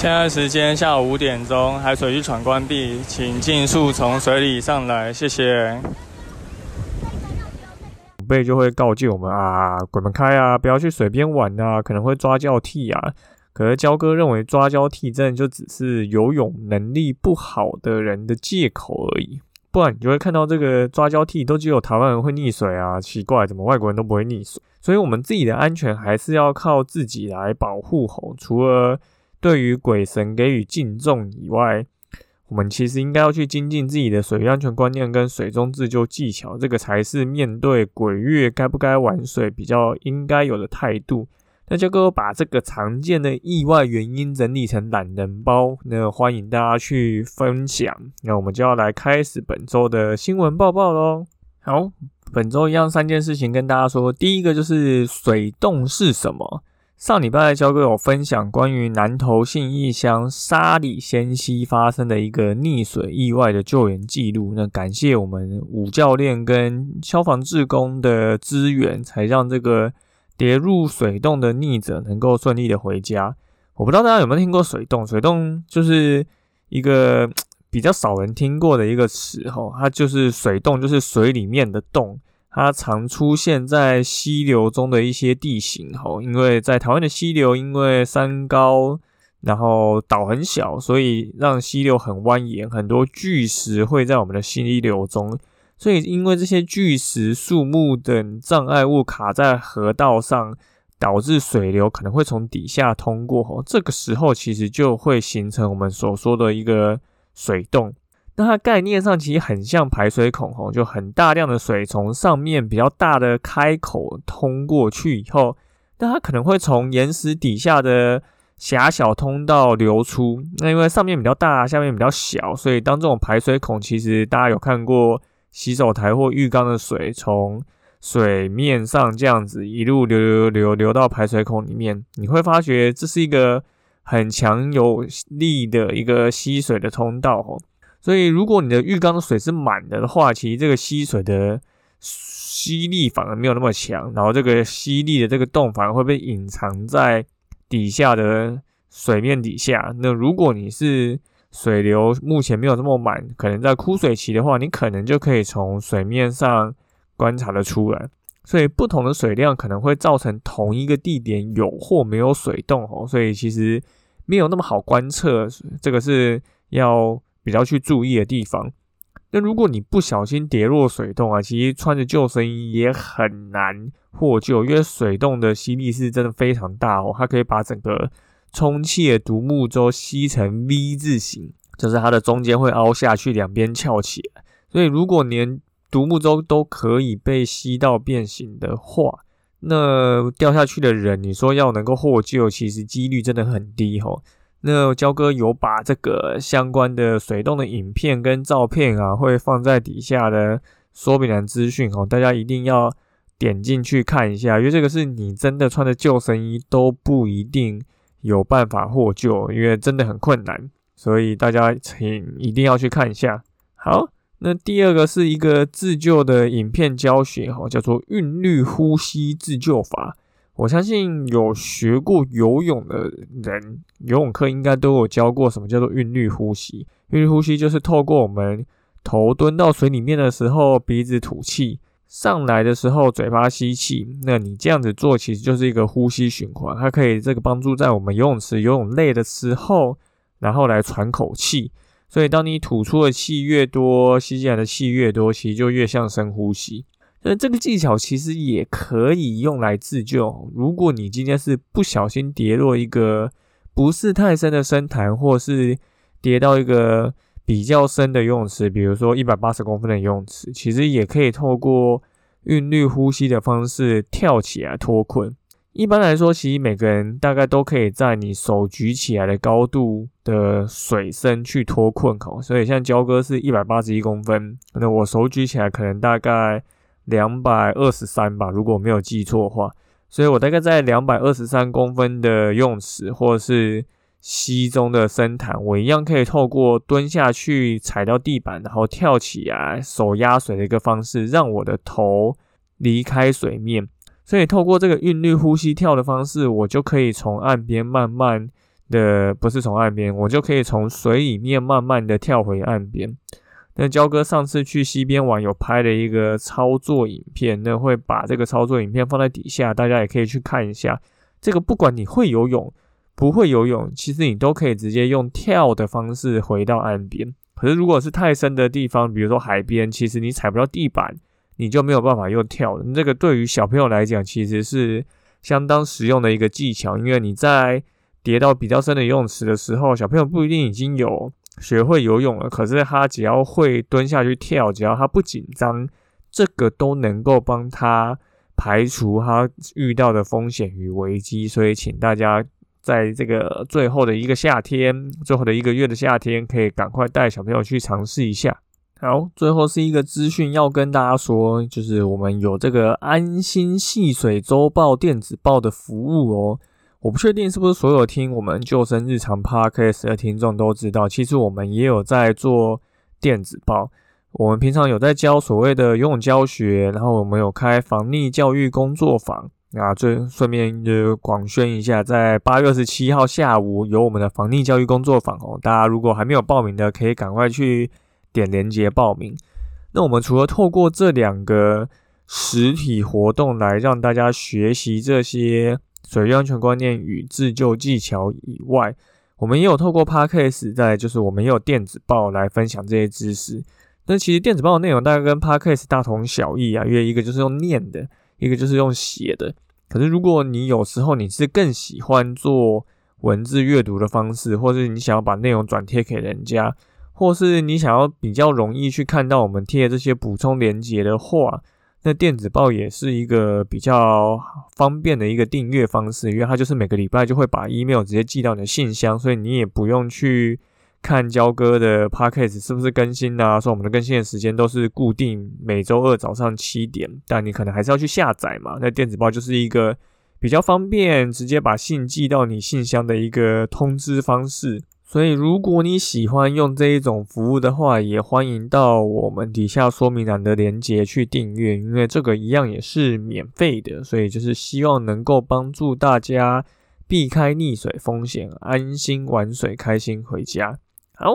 现在时间下午五点钟，海水浴场关闭，请尽速从水里上来，谢谢。长辈就会告诫我们啊，鬼门开啊，不要去水边玩啊，可能会抓交替啊。可是焦哥认为抓交替真的就只是游泳能力不好的人的借口而已，不然你就会看到这个抓交替都只有台湾人会溺水啊，奇怪，怎么外国人都不会溺水？所以我们自己的安全还是要靠自己来保护吼，除了。对于鬼神给予敬重以外，我们其实应该要去精进自己的水域安全观念跟水中自救技巧，这个才是面对鬼月该不该玩水比较应该有的态度。那就给我把这个常见的意外原因整理成懒人包，那欢迎大家去分享。那我们就要来开始本周的新闻报报喽。好，本周一样三件事情跟大家说，第一个就是水洞是什么。上礼拜教哥有分享关于南投信义乡沙里仙溪发生的一个溺水意外的救援记录。那感谢我们武教练跟消防志工的支援，才让这个跌入水洞的溺者能够顺利的回家。我不知道大家有没有听过水洞？水洞就是一个比较少人听过的一个词，吼，它就是水洞，就是水里面的洞。它常出现在溪流中的一些地形，吼，因为在台湾的溪流，因为山高，然后岛很小，所以让溪流很蜿蜒，很多巨石会在我们的溪流中，所以因为这些巨石、树木等障碍物卡在河道上，导致水流可能会从底下通过，吼，这个时候其实就会形成我们所说的一个水洞。那它概念上其实很像排水孔哦，就很大量的水从上面比较大的开口通过去以后，那它可能会从岩石底下的狭小通道流出。那因为上面比较大，下面比较小，所以当这种排水孔，其实大家有看过洗手台或浴缸的水从水面上这样子一路流流流流到排水孔里面，你会发觉这是一个很强有力的一个吸水的通道哦。所以，如果你的浴缸的水是满的的话，其实这个吸水的吸力反而没有那么强，然后这个吸力的这个洞反而会被隐藏在底下的水面底下。那如果你是水流目前没有这么满，可能在枯水期的话，你可能就可以从水面上观察的出来。所以，不同的水量可能会造成同一个地点有或没有水洞哦。所以，其实没有那么好观测，这个是要。比较去注意的地方，那如果你不小心跌落水洞啊，其实穿着救生衣也很难获救，因为水洞的吸力是真的非常大哦，它可以把整个充气的独木舟吸成 V 字形，就是它的中间会凹下去，两边翘起来。所以如果连独木舟都可以被吸到变形的话，那掉下去的人，你说要能够获救，其实几率真的很低哦。那焦哥有把这个相关的水洞的影片跟照片啊，会放在底下的说明栏资讯哦，大家一定要点进去看一下，因为这个是你真的穿着救生衣都不一定有办法获救，因为真的很困难，所以大家请一定要去看一下。好，那第二个是一个自救的影片教学哈，叫做韵律呼吸自救法。我相信有学过游泳的人，游泳课应该都有教过什么叫做韵律呼吸。韵律呼吸就是透过我们头蹲到水里面的时候，鼻子吐气；上来的时候，嘴巴吸气。那你这样子做，其实就是一个呼吸循环，它可以这个帮助在我们游泳池游泳累的时候，然后来喘口气。所以当你吐出的气越多，吸进来的气越多，其实就越像深呼吸。那这个技巧其实也可以用来自救。如果你今天是不小心跌落一个不是太深的深潭，或是跌到一个比较深的游泳池，比如说一百八十公分的游泳池，其实也可以透过韵律呼吸的方式跳起来脱困。一般来说，其实每个人大概都可以在你手举起来的高度的水深去脱困口。所以像焦哥是一百八十一公分，那我手举起来可能大概两百二十三吧，如果我没有记错的话。所以我大概在两百二十三公分的游泳池或者是溪中的深潭，我一样可以透过蹲下去踩到地板，然后跳起来手压水的一个方式，让我的头离开水面。所以透过这个韵律呼吸跳的方式，我就可以从岸边慢慢的，不是从岸边，我就可以从水里面慢慢的跳回岸边。那焦哥上次去西边玩，有拍了一个操作影片，那会把这个操作影片放在底下，大家也可以去看一下。这个不管你会游泳不会游泳，其实你都可以直接用跳的方式回到岸边。可是如果是太深的地方，比如说海边，其实你踩不到地板，你就没有办法用跳。这个对于小朋友来讲，其实是相当实用的一个技巧，因为你在跌到比较深的游泳池的时候，小朋友不一定已经有。学会游泳了，可是他只要会蹲下去跳，只要他不紧张，这个都能够帮他排除他遇到的风险与危机。所以，请大家在这个最后的一个夏天，最后的一个月的夏天，可以赶快带小朋友去尝试一下。好，最后是一个资讯要跟大家说，就是我们有这个安心戏水周报电子报的服务哦。我不确定是不是所有听我们救生日常 podcast 的听众都知道，其实我们也有在做电子报。我们平常有在教所谓的游泳教学，然后我们有开防溺教育工作坊啊。最顺便就广宣一下，在八月二十七号下午有我们的防溺教育工作坊哦。大家如果还没有报名的，可以赶快去点连接报名。那我们除了透过这两个实体活动来让大家学习这些。水域安全观念与自救技巧以外，我们也有透过 Podcast，在就是我们也有电子报来分享这些知识。但其实电子报的内容大概跟 Podcast 大同小异啊，因为一个就是用念的，一个就是用写的。可是如果你有时候你是更喜欢做文字阅读的方式，或是你想要把内容转贴给人家，或是你想要比较容易去看到我们贴这些补充连接的话。那电子报也是一个比较方便的一个订阅方式，因为它就是每个礼拜就会把 email 直接寄到你的信箱，所以你也不用去看焦哥的 podcast 是不是更新啊，说我们的更新的时间都是固定每周二早上七点，但你可能还是要去下载嘛。那电子报就是一个比较方便，直接把信寄到你信箱的一个通知方式。所以，如果你喜欢用这一种服务的话，也欢迎到我们底下说明栏的链接去订阅，因为这个一样也是免费的。所以，就是希望能够帮助大家避开溺水风险，安心玩水，开心回家。好，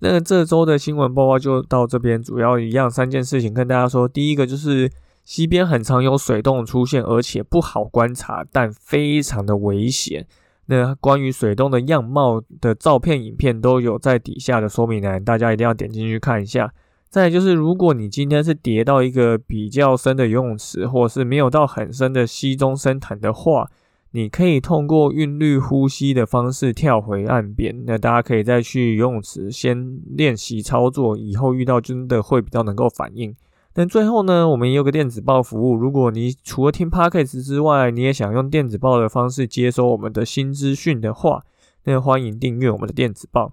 那这周的新闻报告就到这边，主要一样三件事情跟大家说。第一个就是西边很常有水洞出现，而且不好观察，但非常的危险。那关于水洞的样貌的照片、影片都有在底下的说明栏，大家一定要点进去看一下。再就是，如果你今天是跌到一个比较深的游泳池，或是没有到很深的溪中深潭的话，你可以通过韵律呼吸的方式跳回岸边。那大家可以再去游泳池先练习操作，以后遇到真的会比较能够反应。但最后呢，我们也有个电子报服务。如果你除了听 Podcast 之外，你也想用电子报的方式接收我们的新资讯的话，那欢迎订阅我们的电子报。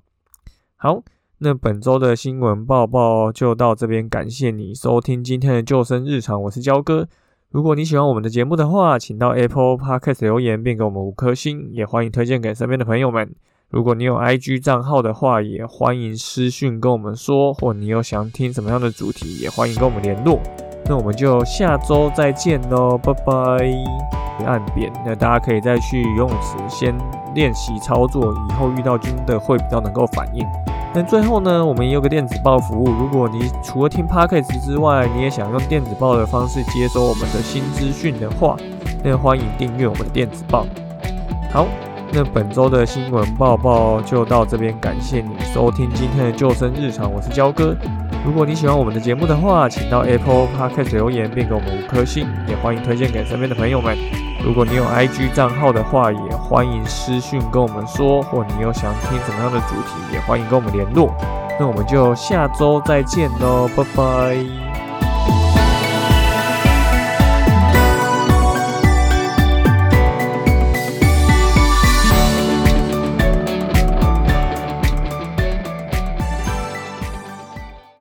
好，那本周的新闻报报就到这边，感谢你收听今天的救生日常，我是焦哥。如果你喜欢我们的节目的话，请到 Apple Podcast 留言并给我们五颗星，也欢迎推荐给身边的朋友们。如果你有 IG 账号的话，也欢迎私讯跟我们说，或你有想听什么样的主题，也欢迎跟我们联络。那我们就下周再见喽，拜拜。岸边，那大家可以再去游泳池先练习操作，以后遇到真的会比较能够反应。那最后呢，我们也有个电子报服务，如果你除了听 Podcast 之外，你也想用电子报的方式接收我们的新资讯的话，那欢迎订阅我们的电子报。好。那本周的新闻报报就到这边，感谢你收听今天的救生日常，我是焦哥。如果你喜欢我们的节目的话，请到 Apple Podcast 留言并给我们五颗星，也欢迎推荐给身边的朋友们。如果你有 IG 账号的话，也欢迎私讯跟我们说，或你有想听什么样的主题，也欢迎跟我们联络。那我们就下周再见喽，拜拜。